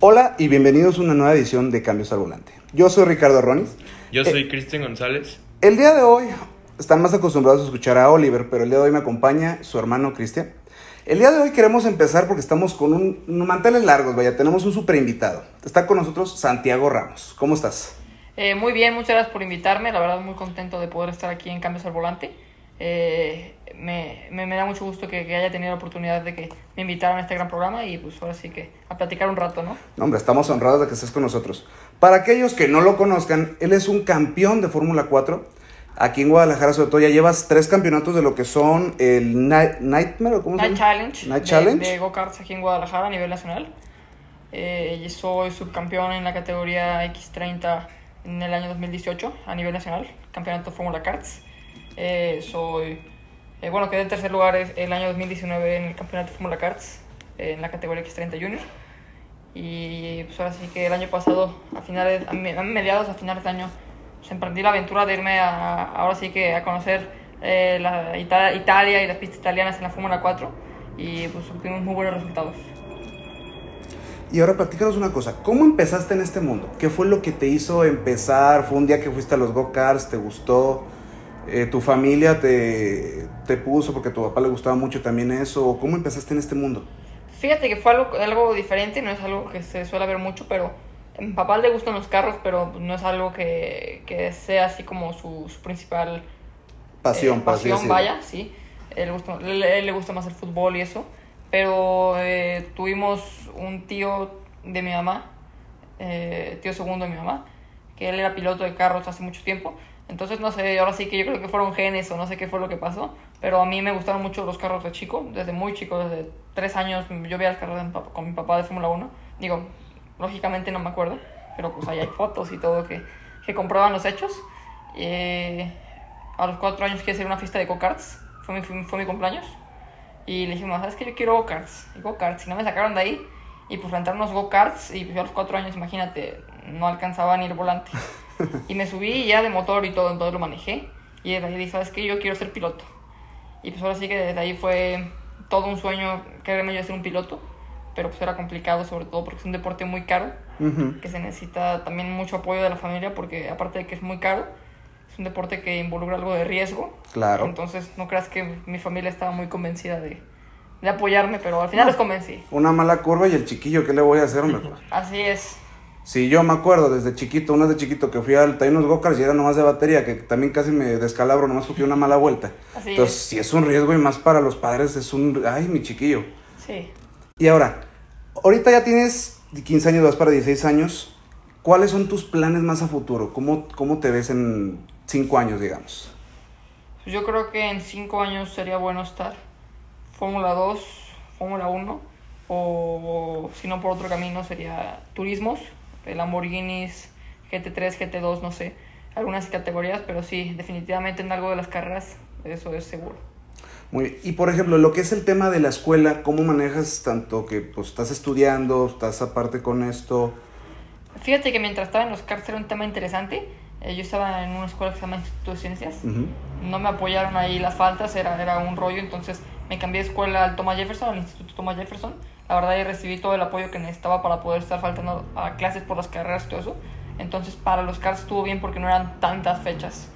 Hola y bienvenidos a una nueva edición de Cambios al Volante. Yo soy Ricardo Ronis. Yo soy Cristian González. El día de hoy están más acostumbrados a escuchar a Oliver, pero el día de hoy me acompaña su hermano Cristian. El día de hoy queremos empezar porque estamos con un, un manteles largos, vaya, tenemos un super invitado. Está con nosotros Santiago Ramos. ¿Cómo estás? Eh, muy bien, muchas gracias por invitarme. La verdad, muy contento de poder estar aquí en Cambios al Volante. Eh, me, me, me da mucho gusto que, que haya tenido la oportunidad de que me invitaran a este gran programa y pues ahora sí que a platicar un rato, ¿no? No, hombre, estamos honrados de que estés con nosotros. Para aquellos que no lo conozcan, él es un campeón de Fórmula 4. Aquí en Guadalajara, sobre todo, ya llevas tres campeonatos de lo que son el Night, Nightmare, ¿o ¿cómo se Night llama? Challenge. Night de- Challenge. De, go-karts aquí en Guadalajara a nivel nacional. Eh, y soy subcampeón en la categoría X30 en el año 2018 a nivel nacional, campeonato Fórmula Karts. Eh, soy, eh, bueno, quedé en tercer lugar el año 2019 en el campeonato Fórmula Karts eh, en la categoría X30 Junior. Y pues ahora sí que el año pasado, a finales, a me- a mediados, a finales de año, pues emprendí la aventura de irme a, ahora sí que a conocer eh, la Ita- Italia y las pistas italianas en la Fórmula 4 y pues obtuvimos muy buenos resultados. Y ahora platícanos una cosa, ¿cómo empezaste en este mundo? ¿Qué fue lo que te hizo empezar? ¿Fue un día que fuiste a los go-karts? ¿Te gustó? Eh, ¿Tu familia te, te puso porque a tu papá le gustaba mucho también eso? ¿Cómo empezaste en este mundo? Fíjate que fue algo, algo diferente, no es algo que se suele ver mucho, pero a mi papá le gustan los carros, pero no es algo que, que sea así como su, su principal Pasión, eh, pasión, vaya, sí. Él gusta, él- él le gusta más el fútbol y eso. Pero eh, tuvimos un tío de mi mamá, eh, tío segundo de mi mamá, que él era piloto de carros hace mucho tiempo. Entonces, no sé, ahora sí que yo creo que fueron genes o no sé qué fue lo que pasó. Pero a mí me gustaron mucho los carros de chico, desde muy chico, desde tres años. Yo veía las carreras de con mi papá de Fórmula 1. Digo, lógicamente no me acuerdo, pero pues ahí hay fotos y todo que, que comproban los hechos. Eh, a los cuatro años quise hacer una fiesta de go-karts. Fue mi, fue, fue mi cumpleaños. Y le dijimos, ¿sabes qué? Yo quiero go-karts. Y go-karts. Y no me sacaron de ahí. Y pues rentaron unos go-karts. Y yo a los cuatro años, imagínate, no alcanzaba ni el volante. Y me subí ya de motor y todo, entonces lo manejé. Y desde ahí dije, ¿sabes qué? Yo quiero ser piloto. Y pues ahora sí que desde ahí fue todo un sueño quererme yo ser un piloto. Pero pues era complicado, sobre todo porque es un deporte muy caro Ujú. que se necesita también mucho apoyo de la familia porque aparte de que es muy caro, es un deporte que involucra algo de riesgo. Claro. Entonces no creas que mi familia estaba muy convencida de, de apoyarme, pero al final los convencí. Una mala curva y el chiquillo, ¿qué le voy a hacer, hombre? Así es. Sí, yo me acuerdo desde chiquito, una vez de chiquito que fui al traía unos go-karts y era nomás de batería, que también casi me descalabro nomás porque una mala vuelta. Así Entonces, es. si es un riesgo y más para los padres, es un... Ay, mi chiquillo. Sí. Y ahora, ahorita ya tienes 15 años, vas para 16 años. ¿Cuáles son tus planes más a futuro? ¿Cómo, cómo te ves en 5 años, digamos? Pues Yo creo que en cinco años sería bueno estar Fórmula 2, Fórmula 1, o si no por otro camino sería turismos, Lamborghinis, GT3, GT2, no sé, algunas categorías, pero sí, definitivamente en algo de las carreras, eso es seguro. Muy bien. Y por ejemplo, lo que es el tema de la escuela, ¿cómo manejas tanto que pues estás estudiando, estás aparte con esto? Fíjate que mientras estaba en los karts era un tema interesante. Eh, yo estaba en una escuela que se llama Instituto de Ciencias. No me apoyaron ahí las faltas, era, era un rollo. Entonces me cambié de escuela al Thomas Jefferson, al Instituto Thomas Jefferson. La verdad, ahí recibí todo el apoyo que necesitaba para poder estar faltando a clases por las carreras y todo eso. Entonces, para los karts estuvo bien porque no eran tantas fechas.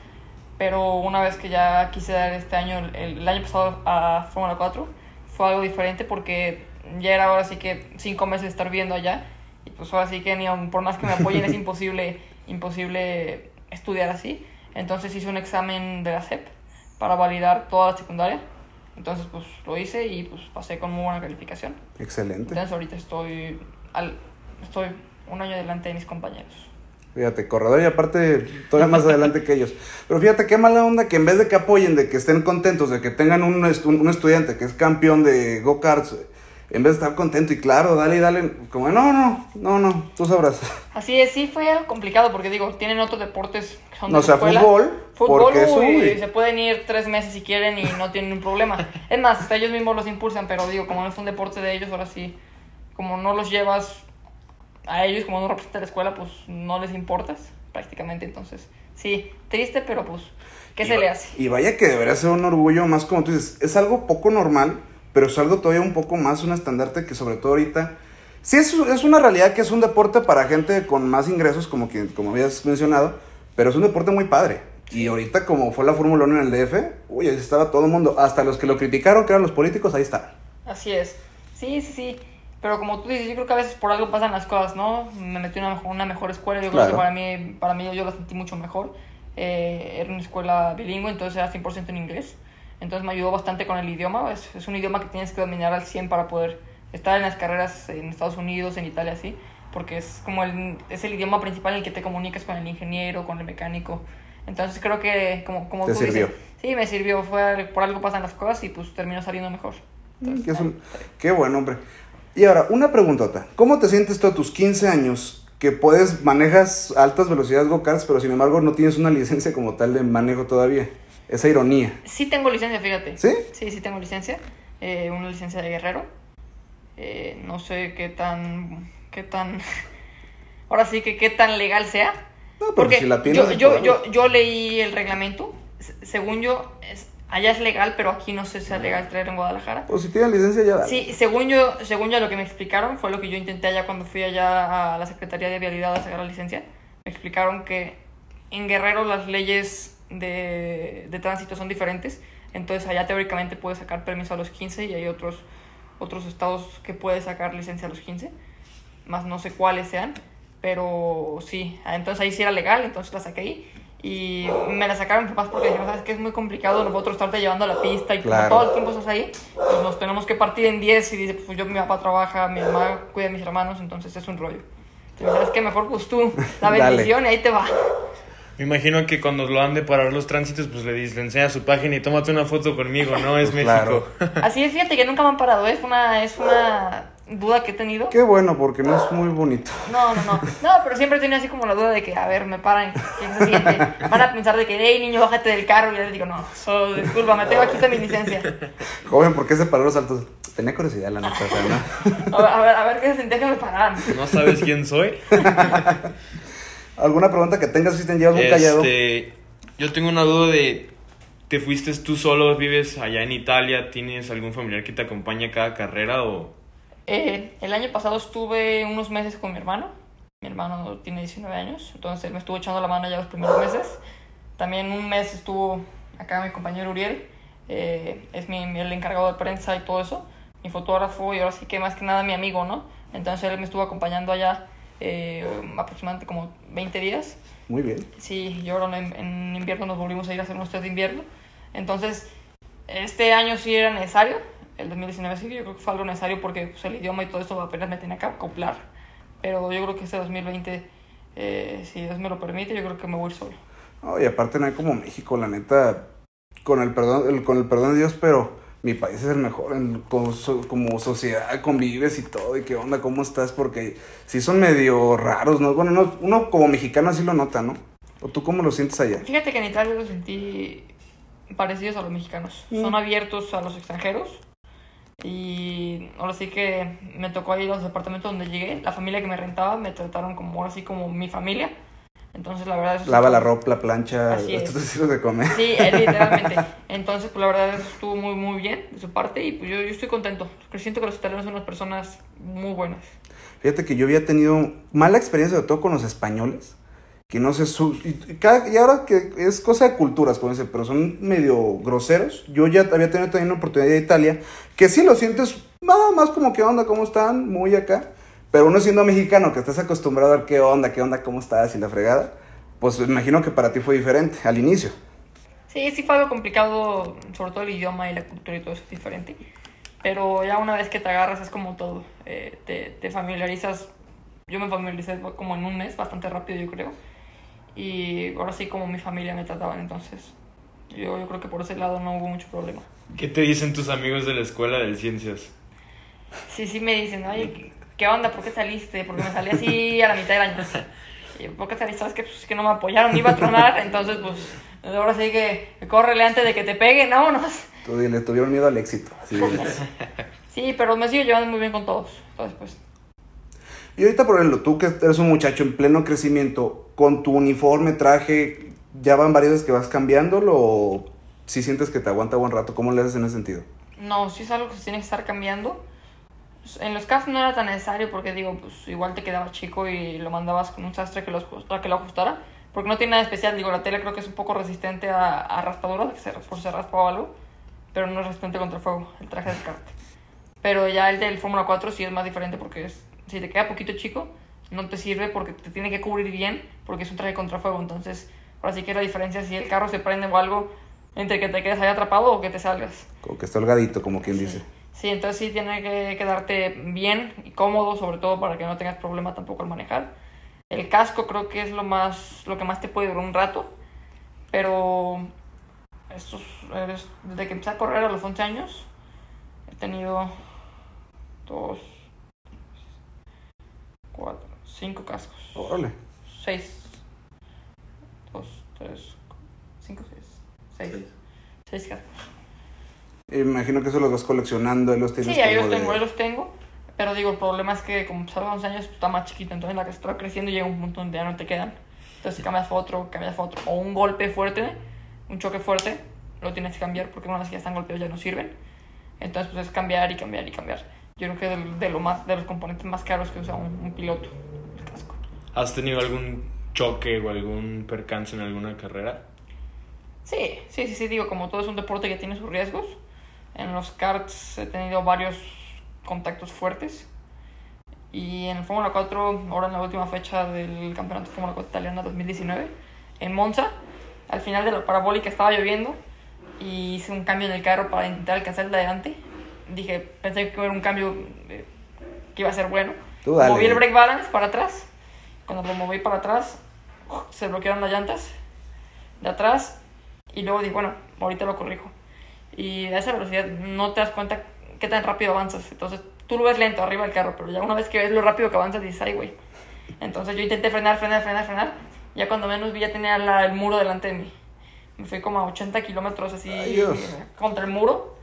Pero una vez que ya quise dar este año, el, el año pasado a Fórmula 4, fue algo diferente porque ya era ahora sí que cinco meses de estar viendo allá. Y pues ahora sí que ni aun por más que me apoyen es imposible, imposible estudiar así. Entonces hice un examen de la SEP para validar toda la secundaria. Entonces pues lo hice y pues pasé con muy buena calificación. Excelente. Entonces ahorita estoy, al, estoy un año adelante de mis compañeros. Fíjate, corredor y aparte todavía más adelante que ellos. Pero fíjate qué mala onda que en vez de que apoyen, de que estén contentos, de que tengan un, estu- un estudiante que es campeón de go-karts, en vez de estar contento y claro, dale y dale, como no, no, no, no, tú sabrás. Así es, sí fue algo complicado porque digo, tienen otros deportes que son de No, o sea, escuela. fútbol, Fútbol, porque uy, se pueden ir tres meses si quieren y no tienen un problema. Es más, hasta ellos mismos los impulsan, pero digo, como no es un deporte de ellos, ahora sí, como no los llevas a ellos, como no representa la escuela, pues no les importas prácticamente. Entonces, sí, triste, pero pues, ¿qué Y se le hace? Y vaya que debería ser un orgullo más como tú dices, es algo poco normal, pero es algo todavía un poco más un estandarte que sobre todo ahorita Sí, es, es una realidad que es un deporte para gente con más ingresos, como, que, como habías mencionado, pero es un deporte muy padre. Y ahorita, como fue la Fórmula 1 en el DF, uy, ahí estaba todo el mundo. Hasta los que lo criticaron, que eran los políticos, ahí estaban. Así es. Sí, sí, sí. Pero como tú dices, yo creo que a veces por algo pasan las cosas, ¿no? Me metí en una, mejor- una mejor escuela, yo creo Claro. que para mí, para mí yo la sentí mucho mejor. Eh, era una escuela bilingüe, entonces era 100% en inglés. Entonces me ayudó bastante con el idioma. Es, es un idioma que tienes que dominar al 100 para poder estar en las carreras en Estados Unidos, en Italia, así. Porque es como el, es el idioma principal en el que te comunicas con el ingeniero, con el mecánico. Entonces creo que, como, como Te tú sirvió. dices, sí, me sirvió. Fue, por algo pasan las cosas y pues terminó saliendo mejor. Entonces, Que es un- Qué bueno, hombre. Y ahora, una preguntota. ¿Cómo te sientes tú a tus 15 años que puedes, manejas altas velocidades go-karts, pero sin embargo no tienes una licencia como tal de manejo todavía? Esa ironía. Sí tengo licencia, fíjate. ¿Sí? Sí, sí tengo licencia. Eh, una licencia de guerrero. Eh, no sé qué tan... qué tan... Ahora sí que qué tan legal sea. No, Porque si la yo, yo, yo, yo leí el reglamento. Se- Según yo, es- allá es legal, pero aquí no sé si es legal traer en Guadalajara. Pues si tienes licencia ya dale. Sí, según yo, según yo lo que me explicaron fue lo que yo intenté allá cuando fui allá a la Secretaría de Vialidad a sacar la licencia. Me explicaron que en Guerrero las leyes de, de tránsito son diferentes. Entonces allá teóricamente puedes sacar permiso a los 15 y hay otros, otros estados que puedes sacar licencia a los 15. Más no sé cuáles sean. Pero sí, entonces ahí sí era legal, entonces la saqué ahí. Y me la sacaron papás porque dijeron, sabes que es muy complicado nosotros estarte llevando a la pista y como Claro. todo el tiempo estás ahí, pues nos tenemos que partir en 10 y dice, pues yo, mi papá trabaja, mi mamá cuida a mis hermanos, entonces es un rollo. Entonces, ¿sabes qué? Mejor pues tú, la bendición y ahí te va. Me imagino que cuando lo han de parar los tránsitos, pues le dices, le enseña su página y tómate una foto conmigo, ¿no? Es México. Claro. Así es, fíjate que nunca me han parado, ¿eh? es una, es una duda que he tenido. Qué bueno, porque no es muy bonito. No, no, no. No, pero siempre he tenido así como la duda de que, a ver, me paran, ¿qué se siente? Van a pensar de que, hey, niño, bájate del carro. Y yo les digo, no, solo disculpa, me tengo aquí está mi licencia. Joven, ¿por qué se paró los altos? Tenía curiosidad, la neta, ¿no? A ver, a ver, a ver qué se sentía que me pararan. ¿No sabes quién soy? ¿Alguna pregunta que tengas si te llevas muy callado? Este, yo tengo una duda de, ¿te fuiste tú solo, vives allá en Italia, tienes algún familiar que te acompaña a cada carrera o...? Eh, el año pasado estuve unos meses con mi hermano. Mi hermano tiene 19 años, entonces él me estuvo echando la mano ya los primeros meses. También un mes estuvo acá mi compañero Uriel, eh, es mi, mi- el encargado de prensa y todo eso, mi fotógrafo y ahora sí que más que nada mi amigo, ¿no? Entonces él me estuvo acompañando allá eh, aproximadamente como 20 días. Muy bien. Sí, y ahora en, en invierno nos volvimos a ir a hacer test de invierno. Entonces, este año sí era necesario. El 2019 sí, yo creo que fue algo necesario porque pues, el idioma y todo eso apenas me tenía que acoplar. Pero yo creo que este 2020, eh, si Dios me lo permite, yo creo que me voy solo. Y aparte no hay como México, la neta, con el perdón, el- con el perdón de Dios, pero mi país es el mejor, en, como, como sociedad convives y todo, y qué onda, cómo estás, porque sí son medio raros, ¿no? Bueno, no, uno como mexicano así lo nota, ¿no? ¿O tú cómo lo sientes allá? Fíjate que en Italia los sentí parecidos a los mexicanos. Mm. Son abiertos a los extranjeros. Y ahora sí que me tocó ahí los departamentos donde llegué. La familia que me rentaba me trataron como ahora sí como mi familia. Entonces la verdad Lava la ropa, la plancha, Así es. estos de comer. Sí, eh, literalmente. Entonces, pues la verdad eso estuvo muy, muy bien de su parte y pues yo, yo estoy contento. Siento que los italianos son unas personas muy buenas. Fíjate que yo había tenido mala experiencia, sobre todo con los españoles, que no sé, su, y, cada- y ahora que es cosa de culturas, como dice, pero son medio groseros. Yo ya había tenido también una oportunidad de Italia, que sí lo sientes nada más como qué onda, cómo están, muy acá. Pero uno siendo mexicano, que estás acostumbrado a ver qué onda, qué onda, cómo estás y la fregada, pues me imagino que para ti fue diferente al inicio. Sí, sí fue algo complicado, sobre todo el idioma y la cultura y todo eso es diferente. Pero ya una vez que te agarras es como todo. eh, te, te familiarizas. Yo me familiaricé como en un mes, bastante rápido yo creo. Y ahora sí como mi familia me trataban, entonces yo, yo creo que por ese lado no hubo mucho problema. ¿Qué te dicen tus amigos de la escuela de ciencias? Sí, sí me dicen, oye, ¿qué- ¿qué onda? ¿Por qué saliste? Porque me salí así a la mitad del año. Y, ¿Por qué saliste? ¿Sabes qué? Pues que no me apoyaron, iba a tronar, entonces pues ahora sí que córrele antes de que te peguen, vámonos. Tú dile, tuvieron miedo al éxito. diles. Sí, pero me sigo llevando muy bien con todos. Entonces, pues, Y ahorita, por ejemplo, tú que eres un muchacho en pleno crecimiento, con tu uniforme, traje, ¿ya van varias veces que vas cambiándolo o si sientes que te aguanta buen rato? ¿Cómo le haces en ese sentido? no, sí es algo que se tiene que estar cambiando. En los casos no era tan necesario porque digo, pues igual te quedaba chico y lo mandabas con un sastre que lo, ajust- que lo ajustara. Porque no tiene nada especial, digo, la tela creo que es un poco resistente a, a raspaduras, que se, por si se raspa o algo, pero no es resistente contra el fuego, el traje de kart. Pero ya el del Fórmula 4 sí es más diferente porque es, si te queda poquito chico, no te sirve porque te tiene que cubrir bien porque es un traje contra fuego. Entonces, ahora sí que la diferencia si el carro se prende o algo entre que te quedes ahí atrapado o que te salgas. Como que está holgadito, como quien dice. Sí, entonces sí tiene que quedarte bien y cómodo, sobre todo para que no tengas problema tampoco al manejar. El casco creo que es lo más lo que más te puede durar un rato, pero estos, es- desde que empecé a correr a los 11 años he tenido dos, cuatro, cinco cascos, Órale. seis, dos, tres, cinco, seis, seis, seis cascos. Imagino que eso los vas coleccionando y los tienes Sí, ahí los de- tengo, ahí los tengo. Pero digo, el problema es que como a 11 años, pues, está más chiquito. Entonces la que está creciendo llega un punto donde ya no te quedan. Entonces cambias a otro, cambias a otro. O un golpe fuerte, un choque fuerte, lo tienes que cambiar porque una vez que ya están golpeados ya no sirven. Entonces pues es cambiar y cambiar y cambiar. Yo creo que de, de lo más, de los componentes más caros que usa un, un piloto, el casco. ¿Has tenido algún choque o algún percance en alguna carrera? Sí, sí, sí, sí, digo, como todo es un deporte que tiene sus riesgos. En los karts he tenido varios contactos fuertes. Y en el Fórmula 4, ahora en la última fecha del Campeonato Fórmula 4 Italiana 2019, en Monza, al final de la parabólica estaba lloviendo y hice un cambio en el carro para intentar alcanzar el de adelante. Dije, pensé que era un cambio eh, que iba a ser bueno. Moví el brake balance para atrás. Cuando lo moví para atrás, se bloquearon las llantas de atrás y luego dije, bueno, ahorita lo corrijo. Y a esa velocidad no te das cuenta qué tan rápido avanzas. Entonces tú lo ves lento arriba del carro, pero ya una vez que ves lo rápido que avanzas, dices, ay, güey. Entonces yo intenté frenar, frenar, frenar, frenar. Ya cuando menos vi, ya tenía la- el muro delante de mí. Me fui como a 80 kilómetros así Dios. contra el muro.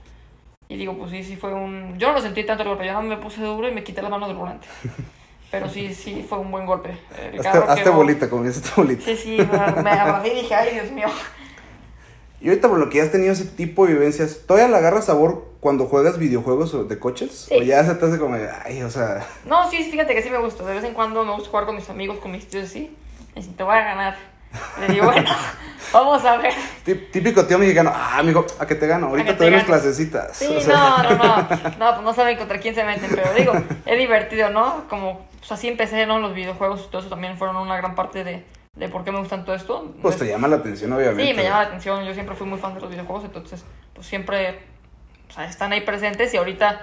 Y digo, pues sí, sí fue un... Yo no lo sentí tanto el golpe, no me puse duro y me quité las manos del volante. Pero sí, sí, fue un buen golpe. El Hazte, hazte quedó- bolita, como dices, bolita. Sí, sí, me abracé y dije, ay, Dios mío. Y ahorita por lo que ya has tenido ese tipo de vivencias, ¿todavía le agarras sabor cuando juegas videojuegos o de coches? Sí. ¿O ya se te hace como, ay, o sea, No, sí, fíjate que sí me gusta. De vez en cuando me gusta jugar con mis amigos, con mis tíos así. Y si te voy a ganar. Le digo, bueno, vamos a ver. tí- típico tío mexicano, ah, amigo, a que te gano, ahorita te doy unas clasecitas. Sí, O sea, no, no, no. No, pues no saben contra quién se meten. Pero digo, es divertido, ¿no? Como, pues así empecé, ¿no? Los videojuegos y todo eso también fueron una gran parte de, de por qué me gustan todo esto. Pues te llama la atención, obviamente. Sí, me llama la atención. Yo siempre fui muy fan de los videojuegos, entonces, pues siempre o sea, están ahí presentes. Y ahorita,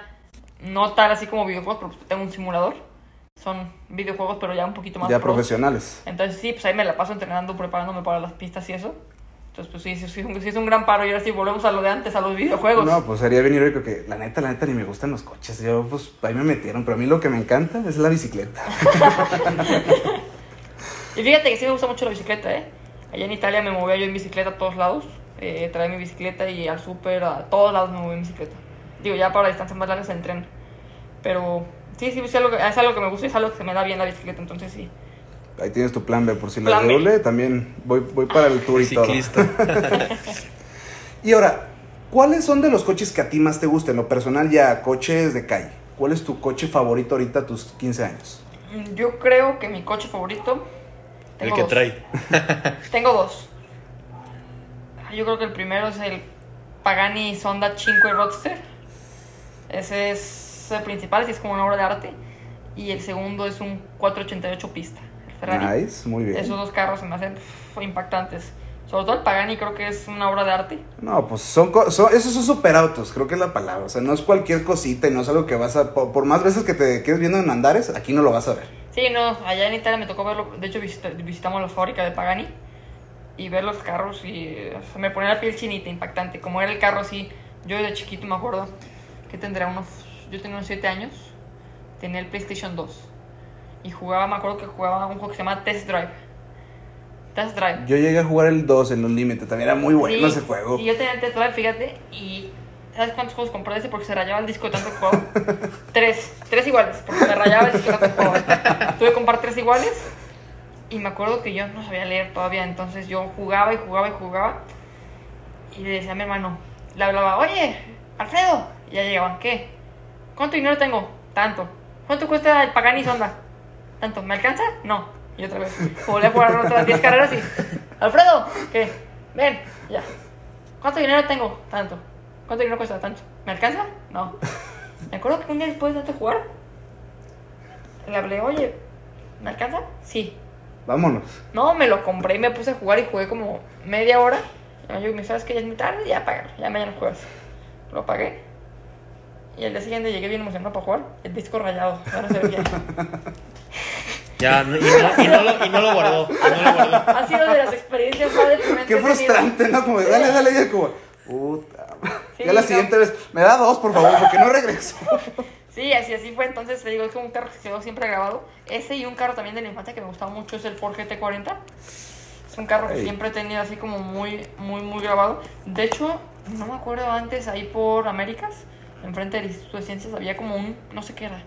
no tal así como videojuegos, pero pues, tengo un simulador. Son videojuegos, pero ya un poquito más Ya pros. profesionales. Entonces, sí, pues ahí me la paso entrenando, preparándome para las pistas y eso. Entonces, pues sí, sí, sí, sí es un gran paro. Y ahora sí, volvemos a lo de antes, a los videojuegos. No, pues sería bien irónico que la neta, la neta ni me gustan los coches. Yo, pues ahí me metieron, pero a mí lo que me encanta es la bicicleta. Y fíjate que sí me gusta mucho la bicicleta, ¿eh? Allá en Italia me movía yo en bicicleta a todos lados. Eh, traía mi bicicleta y al súper, a todos lados me movía en bicicleta. Digo, ya para distancias más largas en tren. Pero sí, sí, es algo, que, es algo que me gusta y es algo que se me da bien la bicicleta, entonces sí. Ahí tienes tu plan B, por si la doble, también voy, voy para el tour y todo. Ciclista. Y ahora, ¿cuáles son de los coches que a ti más te gustan? En lo personal, ya coches de calle. ¿Cuál es tu coche favorito ahorita a tus 15 años? Yo creo que mi coche favorito. El que dos. trae. Tengo dos. Ah, Yo creo que el primero es el Pagani Sonda 5 Roadster. Ese es el principal, sí es como una obra de arte. Y el segundo es un 488 pista, el Ferrari. Nice, muy bien. Esos dos carros se me hacen impactantes. Sobre todo el Pagani creo que es una obra de arte. No, pues son, son- esos son superautos, creo que es la palabra. O sea, no es cualquier cosita y no es algo que vas a. Por, por más veces que te quedes viendo en Andares, aquí no lo vas a ver. Sí, no, allá en Italia me tocó verlo. De hecho, visita- visitamos la fábrica de Pagani y ver los carros y eh, se me ponía la piel chinita, impactante. Como era el carro así, yo de chiquito me acuerdo que tendría unos. Yo tenía unos 7 años, tenía el PlayStation 2 y jugaba, me acuerdo que jugaba un juego que se llama Test Drive. Test Drive. Yo llegué a jugar el 2 en los límites, también era muy bueno Sí, ese juego. Y yo tenía el Test Drive, fíjate, y ¿sabes cuántos juegos compré ese? Porque se rayaba el disco de tanto jugaba. tres, tres iguales, porque me rayaba el disco de tanto jugaba. Tuve que comprar tres iguales y me acuerdo que yo no sabía leer todavía, entonces yo jugaba y jugaba y jugaba y le decía a mi hermano, le hablaba, oye, Alfredo, y ya llegaban, ¿qué? ¿Cuánto dinero tengo? Tanto. ¿Cuánto cuesta el Pagani Sonda? Tanto. ¿Me alcanza? No. Y otra vez. Volví a jugar otras 10 carreras y. Alfredo, ¿qué? Ven, ya. ¿Cuánto dinero tengo? Tanto. ¿Cuánto dinero cuesta? Tanto. ¿Me alcanza? No. Me acuerdo que un día después de tanto jugar, le hablé, oye, ¿me alcanza? Sí. Vámonos. No, me lo compré y me puse a jugar y jugué como media hora. Y yo me sabes que ya es muy tarde, ya pagar, ya mañana juegas. Lo pagué. Y el día siguiente llegué bien emocionado para jugar. El disco rayado, ya no se veía. Ya, no- y, no, y no lo, y no lo guardó. y no lo guardó. ha sido de las experiencias más deprimentes. Qué frustrante, ¿no? Como, dale, dale, ya como, puta. Sí, ya la no. siguiente vez, me da dos, por favor, porque no regreso. Sí, así, así fue. Entonces, te digo, es como un carro que quedó siempre grabado. Ese y un carro también de la infancia que me gustaba mucho es el Ford GT40. Es un carro que siempre he tenido así como muy, muy, muy grabado. De hecho, no me acuerdo antes, ahí por Américas, enfrente del Instituto de Ciencias, había como un, no sé qué era.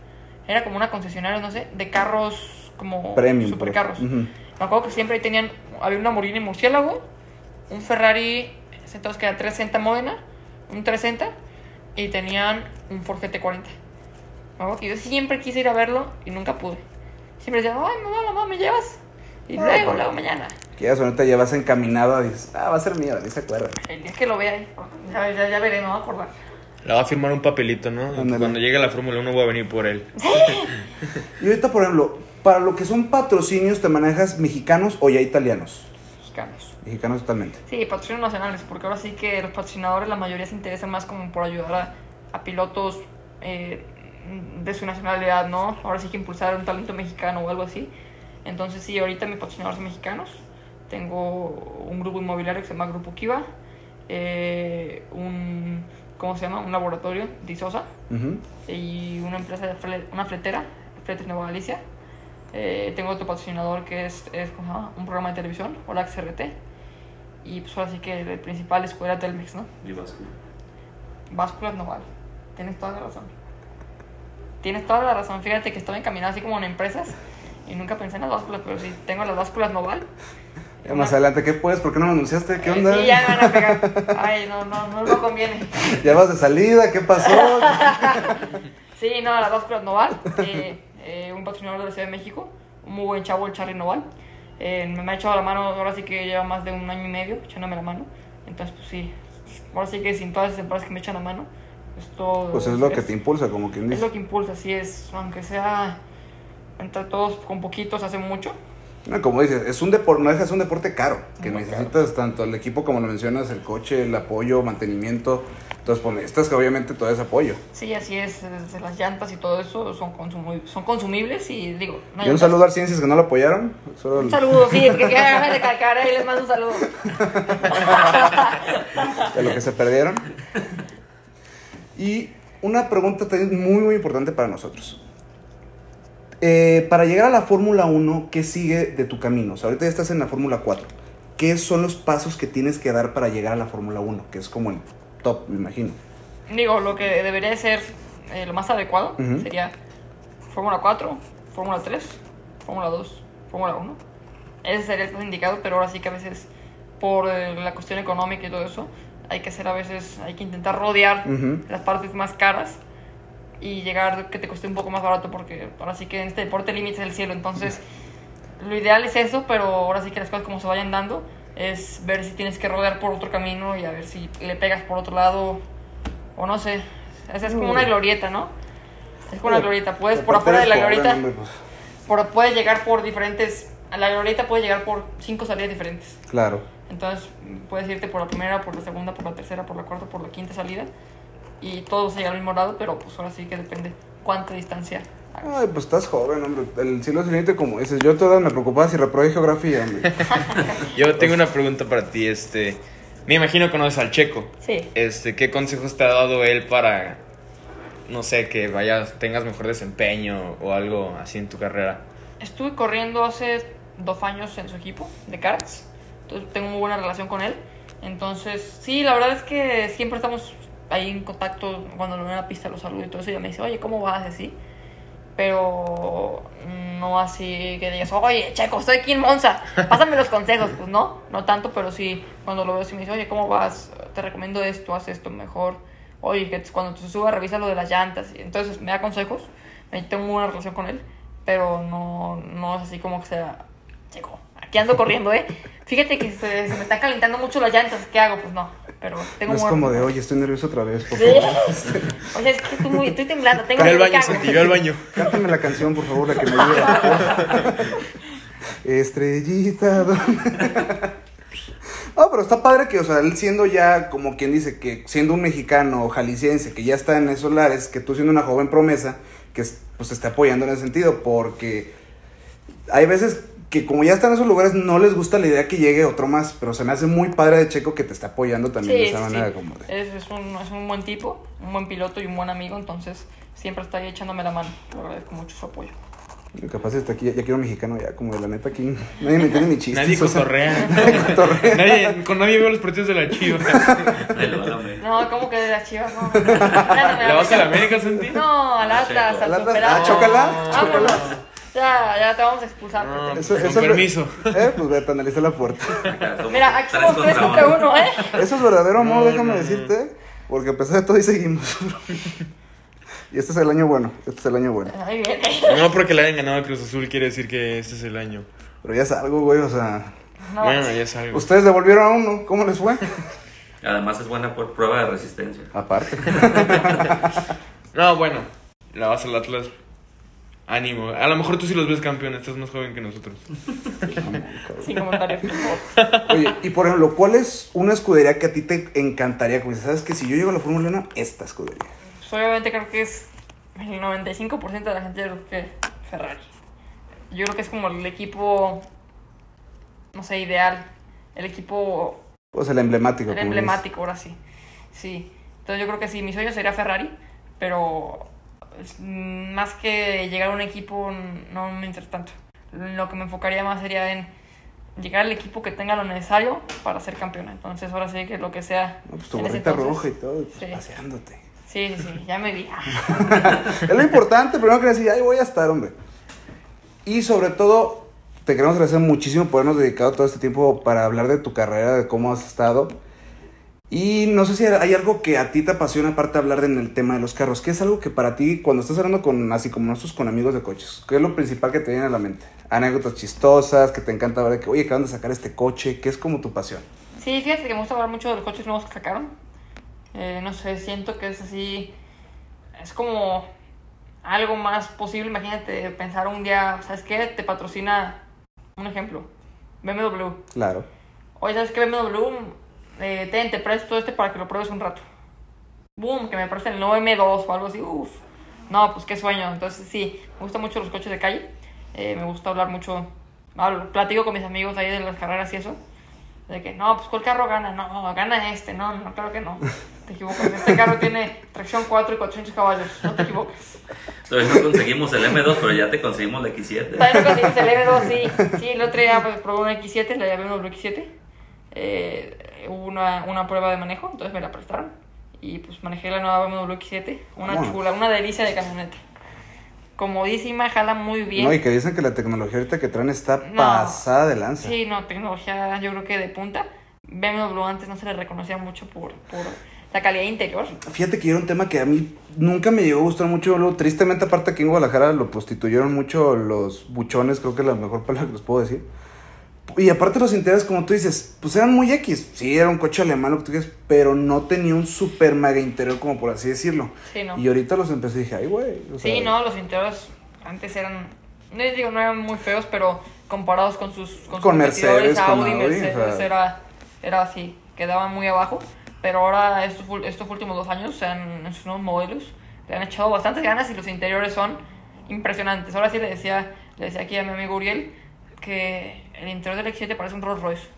Era como una concesionaria, no sé, de carros como Premium. supercarros. Ujú. Me acuerdo que siempre ahí tenían, había una Lamborghini Murciélago, un Ferrari, entonces que era 360 Modena, un 360, y tenían un Ford GT40. Me acuerdo que yo siempre quise ir a verlo y nunca pude. Siempre decía, ay, mamá, mamá, ¿me llevas? Y Ah, luego, luego mañana. Que ya ahorita ya vas encaminado dices, ah, va a ser mía, ni se acuerda. El día que lo vea ahí, ya, ya, ya veré, me voy a acordar. Le va a firmar un papelito, ¿no? Cuando llegue la Fórmula 1 voy a venir por él. Y ahorita, por ejemplo, para lo que son patrocinios, ¿te manejas mexicanos o ya italianos? Mexicanos. Mexicanos totalmente. Sí, patrocinios nacionales, porque ahora sí que los patrocinadores, la mayoría se interesan más como por ayudar a, a pilotos eh, de su nacionalidad, ¿no? Ahora sí que impulsar un talento mexicano o algo así. Entonces, sí, ahorita mis patrocinadores son mexicanos. Tengo un grupo inmobiliario que se llama Grupo Kiva, eh, un, ¿cómo se llama? Un laboratorio, Disosa, Ujú. y una empresa, de fle- una fletera, Fletes Nueva Galicia. Eh, tengo otro patrocinador que es, es ¿cómo se llama? un programa de televisión, Olax RT. Y pues ahora sí que el principal es Escuela Telmex, ¿no? Básculas Noval. Tienes toda la razón. Tienes toda la razón. Fíjate que estaba encaminado así como en empresas y nunca pensé en las básculas, pero sí, tengo las básculas Noval. Ya más adelante, ¿qué puedes? ¿Por qué no me anunciaste? ¿Qué Eh, onda? Sí, ya me van a pegar. Ay, no, no, no, no conviene. ¿Ya vas de salida? ¿Qué pasó? Sí, no, las básculas Noval. eh, eh, un patrocinador de la Ciudad de México. Un muy buen chavo, el Charlie Noval. Eh, me, ha echado la mano, ahora sí que lleva más de un año y medio echándome la mano. Entonces, pues sí. Ahora sí que sin todas esas empresas que me echan la mano, esto Pues es lo que te impulsa, como quien Es dice. lo que impulsa, así es. Aunque sea entre todos con poquitos hace mucho. No, como dices, es un deporte, no ser un deporte caro, que Muy necesitas tanto el equipo como lo mencionas, el coche, el apoyo, mantenimiento. Entonces, pues necesitas que obviamente todo ese apoyo. Sí, así es. desde las llantas y todo eso son, consumi- son consumibles y digo. no Y un saludo a Ciencias que no lo apoyaron. Solo Un saludo, sí, que hagan de calcar ahí les mando un saludo. de lo que se perdieron. Y una pregunta también muy, muy importante para nosotros. Eh, para llegar a la Fórmula 1, ¿qué sigue de tu camino? O sea, ahorita ya estás en la Fórmula 4. ¿Qué son los pasos que tienes que dar para llegar a la Fórmula 1? Que es como el top, me imagino. Digo, lo que debería de ser eh, lo más adecuado sería Fórmula 4, Fórmula 3, Fórmula 2, Fórmula 1. Ese sería el indicado, pero ahora sí que a veces por eh, la cuestión económica y todo eso, hay que hacer a veces, hay que intentar rodear las partes más caras y llegar que te cueste un poco más barato porque ahora sí que en este deporte límite es el cielo, entonces lo ideal es eso, pero ahora sí que las cosas como se vayan dando es ver si tienes que rodear por otro camino y a ver si le pegas por otro lado o no sé, esa es como una glorieta, ¿no? Es como una glorieta, puedes por afuera de la glorieta, pues, por, puedes llegar por diferentes, a la glorieta puedes llegar por cinco salidas diferentes. claro. Entonces puedes irte por la primera, por la segunda, por la tercera, por la cuarta, por la quinta salida. Y todos llegan al mismo lado, pero pues ahora sí que depende cuánta distancia. Ay, pues estás joven, hombre. El cielo es infinito, como dices. Yo toda me preocupaba si reprobé geografía, hombre. Yo tengo una pregunta para ti, este... Me imagino que conoces al Checo. Sí. Este, ¿qué consejos te ha dado él para, no sé, que vayas, tengas mejor desempeño o algo así en tu carrera? Estuve corriendo hace dos años en su equipo de karts. Entonces tengo muy buena relación con él. Entonces, sí, la verdad es que siempre estamos ahí en contacto. Cuando lo veo en la pista lo saludo y todo eso. Y ella me dice, oye, ¿cómo vas? Así. Pero no así que digas, oye, Checo, estoy aquí en Monza. Pásame los consejos. Pues no, no tanto, pero sí, cuando lo veo, sí me dice, oye, ¿cómo vas? Te recomiendo esto, haz esto mejor. Oye, que cuando te subas, revisa lo de las llantas. Y entonces me da consejos. Tengo buena relación con él, pero no, no es así como que sea, chico, aquí ando corriendo, ¿eh? Fíjate que se, se me están calentando mucho las llantas, ¿qué hago? Pues no, pero tengo No es como de, oye, estoy nervioso otra vez, por Sí. favor. O sea, es que estoy, muy, estoy temblando, tengo miedo, baño, ve al baño. Cántame la canción, por favor, la que me ayuda. Estrellita. No, pero está padre que, o sea, él siendo ya, como quien dice, que siendo un mexicano jalisciense que ya está en esos lares, que tú siendo una joven promesa, que pues te esté apoyando en ese sentido, porque hay veces que como ya están en esos lugares no les gusta la idea que llegue otro más, pero se me hace muy padre de Checo que te está apoyando también de Sí, esa sí, manera sí. como de... Es, es un, es un buen tipo, un buen piloto y un buen amigo, entonces siempre está ahí echándome la mano. Le agradezco mucho su apoyo. Capaz está aquí, ya, ya quiero un mexicano ya, como de la neta aquí. Nadie me entiende mi chiste. Nadie cotorrea. nadie, con nadie veo los partidos de la Chivas. Lo la. No, ¿cómo que de las chivas? No, no, no. ¿Le vas a la. América, Santi? No, al Atlas, al Atlas. Ah, chócala, Vámonos. Ya, ya te vamos a expulsar. No, Eso- con eso- permiso. Eh, pues vete, analiza la puerta. Mira, aquí somos tres contra uno, ¿eh? Eso es verdadero amor, No, déjame no, no. decirte. Porque a pesar de todo ahí seguimos. y este es el año bueno. Este es el año bueno. No porque le hayan ganado a Cruz Azul quiere decir que este es el año. Pero ya es algo, güey. O sea, No, bueno, ya es algo. ustedes devolvieron a uno. ¿Cómo les fue? Además es buena por prueba de resistencia. Aparte. No, bueno, la vas al Atlas. Ánimo. A lo mejor tú sí los ves campeón, estás más joven que nosotros. Sin comentarios, por favor. Oye, y por ejemplo, ¿cuál es una escudería que a ti te encantaría? Como dices, ¿sabes que Si yo llego a la Fórmula 1, esta escudería. Pues obviamente creo que es el 95% de la gente creo que Ferrari. Yo creo que es como el equipo, no sé, ideal. El equipo Pues el emblemático. el emblemático, ahora sí. Sí. Entonces yo creo que sí, mi sueño sería Ferrari, pero más que llegar a un equipo no me interesa tanto. Lo que me enfocaría más sería en llegar al equipo que tenga lo necesario para ser campeón. Entonces ahora sí que lo que sea. No, pues tu gorrita roja y todo, pues, Sí. paseándote. Sí, sí, sí, ya me vi. Es lo importante, primero que decir, ahí voy a estar, hombre. Y sobre todo, te queremos agradecer muchísimo por habernos dedicado todo este tiempo para hablar de tu carrera, de cómo has estado. Y no sé si hay algo que a ti te apasiona aparte de hablar en el tema de los carros. ¿Qué es algo que para ti, cuando estás hablando con, así como nosotros con amigos de coches, qué es lo principal que te viene a la mente? Anécdotas chistosas, que te encanta ver de que, oye, acaban de sacar este coche, ¿qué es como tu pasión? Sí, fíjate que me gusta hablar mucho de los coches nuevos que sacaron. Eh, no sé, siento que es así. Es como algo más posible. Imagínate pensar un día, ¿sabes qué? Te patrocina, un ejemplo, BMW. Claro. Oye, ¿sabes qué? BMW, eh, ten, te presto este para que lo pruebes un rato. Boom, que me presten el nuevo M2 o algo así. Uf. No, pues qué sueño. Entonces, sí, me gustan mucho los coches de calle. Eh, me gusta hablar mucho. hablo- platico con mis amigos ahí de las carreras y eso. De que, no, pues ¿cuál carro gana? No, gana este. No, no, claro que no. Te equivocas. Este carro tiene tracción 4 y 400 caballos. No te equivocas. Todavía no conseguimos el M2, pero ya te conseguimos la X7. También lo conseguimos el M2, sí. Sí, el otro día pues, probé un X7, la llamé un X7. Eh, una, una prueba de manejo, entonces me la prestaron. Y pues manejé la nueva BMW X7. Una chula, una delicia de camioneta. Comodísima, jala muy bien. No, y que dicen que la tecnología ahorita que traen está No. pasada de lanza. Sí, no, tecnología yo creo que de punta. BMW antes no se le reconocía mucho por, por la calidad interior. Fíjate que era un tema que a mí nunca me llegó a gustar mucho. Tristemente, aparte aquí en Guadalajara lo prostituyeron mucho los buchones, creo que es la mejor palabra que les puedo decir. Y aparte los interiores, como tú dices, pues eran muy X. Sí, era un coche alemán, lo que tú quieras, pero no tenía un super mega interior, como por así decirlo. Sí, ¿no? Y ahorita los empecé y dije, ay, güey. o sea, Sí, no, los interiores antes eran, no digo, no eran muy feos, pero comparados con sus con, Con sus Mercedes, competidores, con Audi, Audi, Mercedes, o sea. era, era así, quedaban muy abajo. Pero ahora estos, estos últimos dos años, se han- en sus nuevos modelos, le han echado bastantes ganas y los interiores son impresionantes. Ahora sí le decía, le decía aquí a mi amigo Uriel que el interior del X7 parece un Rolls Royce.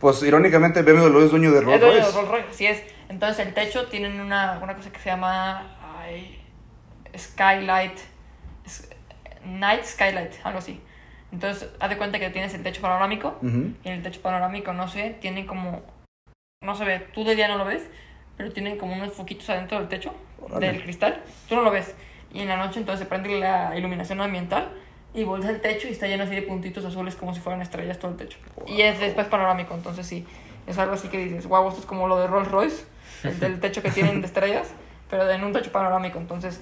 Pues irónicamente, BMW es dueño de Rolls es dueño de Royce. Rolls Royce, así es. Entonces el techo tienen una, una cosa que se llama ay, Skylight, Night Skylight, algo así. Entonces, haz de cuenta que tienes el techo panorámico Ujú. y en el techo panorámico, no sé, tiene como, no se ve, tú de día no lo ves, pero tienen como unos foquitos adentro del techo, Órale. del cristal, tú no lo ves. Y en la noche entonces se prende la iluminación ambiental y volteas el techo y está lleno así de puntitos azules como si fueran estrellas todo el techo. Y es después panorámico, entonces sí, es algo así que dices, wow, esto es como lo de Rolls Royce, el del techo que tienen de estrellas, pero en un techo panorámico, entonces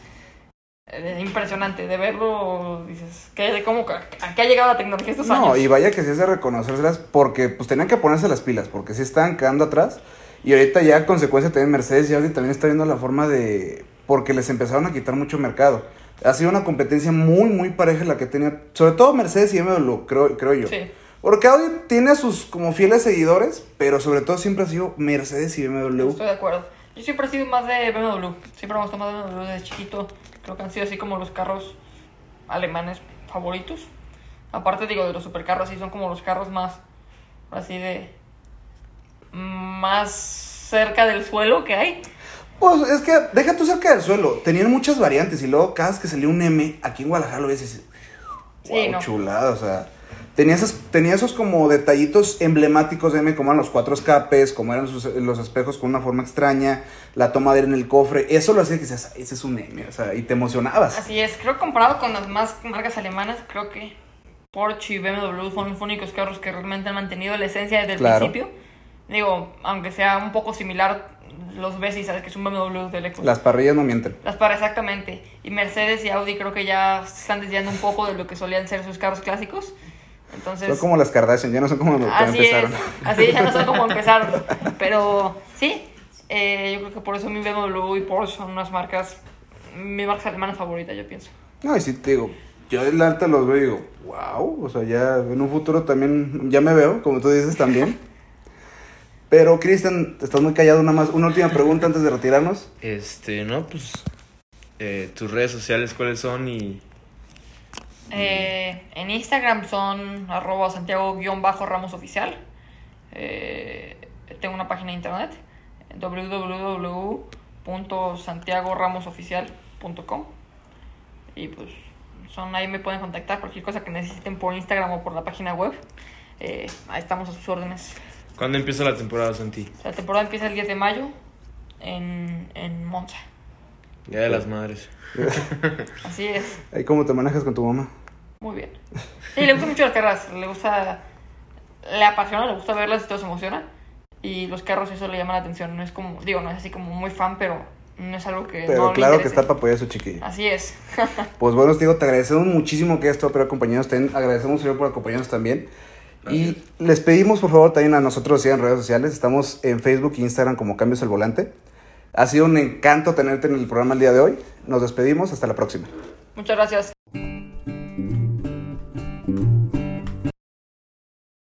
eh, impresionante. De verlo, dices, ¿qué, ¿cómo, ¿a qué ha llegado la tecnología estos años? No, y vaya que sí es de reconocérselas porque pues tenían que ponerse las pilas, porque sí estaban quedando atrás. Y ahorita ya consecuencia también Mercedes y Audi también está viendo la forma de... porque les empezaron a quitar mucho mercado. Ha sido una competencia muy, muy pareja la que tenía, sobre todo Mercedes y BMW, creo, creo yo. Sí. Porque Audi tiene a sus como fieles seguidores, pero sobre todo siempre ha sido Mercedes y BMW. Estoy de acuerdo. Yo siempre he sido más de BMW. Siempre me gustó más de BMW desde chiquito. Creo que han sido así como los carros alemanes favoritos. Aparte, digo, de los supercarros, sí son como los carros más, así de... Más cerca del suelo que hay. Pues es que deja tú cerca del suelo. Tenían muchas variantes y luego cada vez que salía un M, aquí en Guadalajara lo ves y dices, Sí, wow, no. chulada, o sea. Tenía, esas, tenía esos como detallitos emblemáticos de M, como eran los cuatro escapes, como eran sus- los espejos con una forma extraña, la toma de aire en el cofre. Eso lo hacía que dices, "Ay, ese es un M, o sea, y te emocionabas. Así es, creo que comparado con las más marcas alemanas, creo que Porsche y BMW son los únicos carros que realmente han mantenido la esencia desde el Claro. principio. Digo, aunque sea un poco similar, los ves y sabes que es un BMW de Lexus. Las parrillas no mienten. Las para exactamente. Y Mercedes y Audi creo que ya se están desviando un poco de lo que solían ser sus carros clásicos. Entonces, Son como las Kardashian, ya no son como como así empezaron. es. Así ya no son como empezaron. Pero sí, eh, yo creo que por eso mi BMW y Porsche son unas marcas, mi marca alemana favorita, yo pienso. No, y sí te digo, yo de alta los veo y digo, wow, o sea, ya en un futuro también, ya me veo, como tú dices también. Pero, Cristian, estás muy callado, nada más. Una última pregunta antes de retirarnos. Este, no, pues. eh, tus redes sociales, ¿cuáles son? Y. Eh, en Instagram son arroba Santiago-Ramos oficial. Eh, tengo una página de internet www.santiagoramosoficial.com y pues son ahí me pueden contactar cualquier cosa que necesiten por Instagram o por la página web. Eh, ahí estamos a sus órdenes. ¿Cuándo empieza la temporada, Santi? La temporada empieza el 10 de mayo en, en Monza. Día de las Madres. Así es. Ahí cómo te manejas con tu mamá. Muy bien. Sí, le gustan mucho las carreras. Le gusta. Le apasiona, le gusta verlas y todo se emociona. Y los carros, eso le llama la atención. No es como. Digo, no es así como muy fan, pero no es algo que. Pero no le claro que está para apoyar a su chiquilla. Así es. Pues bueno, te digo, te agradecemos muchísimo que hayas estado por acompañarnos. También agradecemos, señor, por acompañarnos también. Y les pedimos, por favor, también a nosotros sigan en redes sociales. Estamos en Facebook e Instagram como Cambios al Volante. Ha sido un encanto tenerte en el programa el día de hoy. Nos despedimos. Hasta la próxima. Muchas gracias.